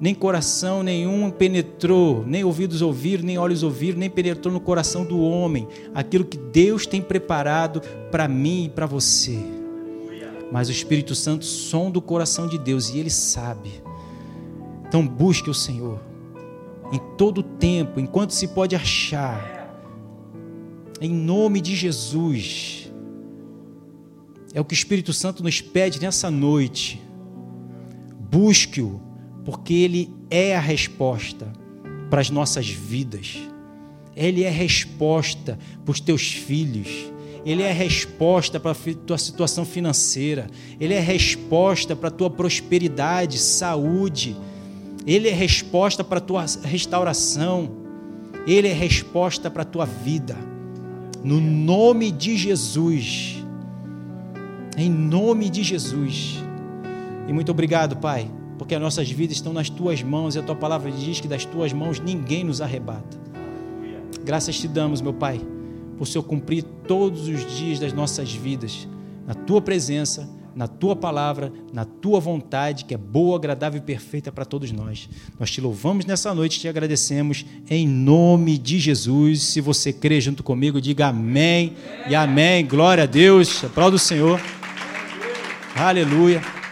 nem coração nenhum penetrou, nem ouvidos ouviram, nem olhos ouviram, nem penetrou no coração do homem aquilo que Deus tem preparado para mim e para você. Mas o Espírito Santo sonda o coração de Deus e ele sabe. Então busque o Senhor em todo tempo, enquanto se pode achar em nome de Jesus. É o que o Espírito Santo nos pede nessa noite. Busque-o, porque Ele é a resposta para as nossas vidas. Ele é resposta para os teus filhos. Ele é resposta para a tua situação financeira. Ele é resposta para a tua prosperidade, saúde. Ele é resposta para a tua restauração. Ele é resposta para a tua vida no nome de Jesus. Em nome de Jesus. E muito obrigado, Pai, porque as nossas vidas estão nas tuas mãos e a tua palavra diz que das tuas mãos ninguém nos arrebata. Graças te damos, meu Pai, por Senhor cumprir todos os dias das nossas vidas na tua presença na tua palavra, na tua vontade, que é boa, agradável e perfeita para todos nós. Nós te louvamos nessa noite, te agradecemos em nome de Jesus. Se você crê junto comigo, diga amém e amém. Glória a Deus. Aplauda o Senhor. Aleluia.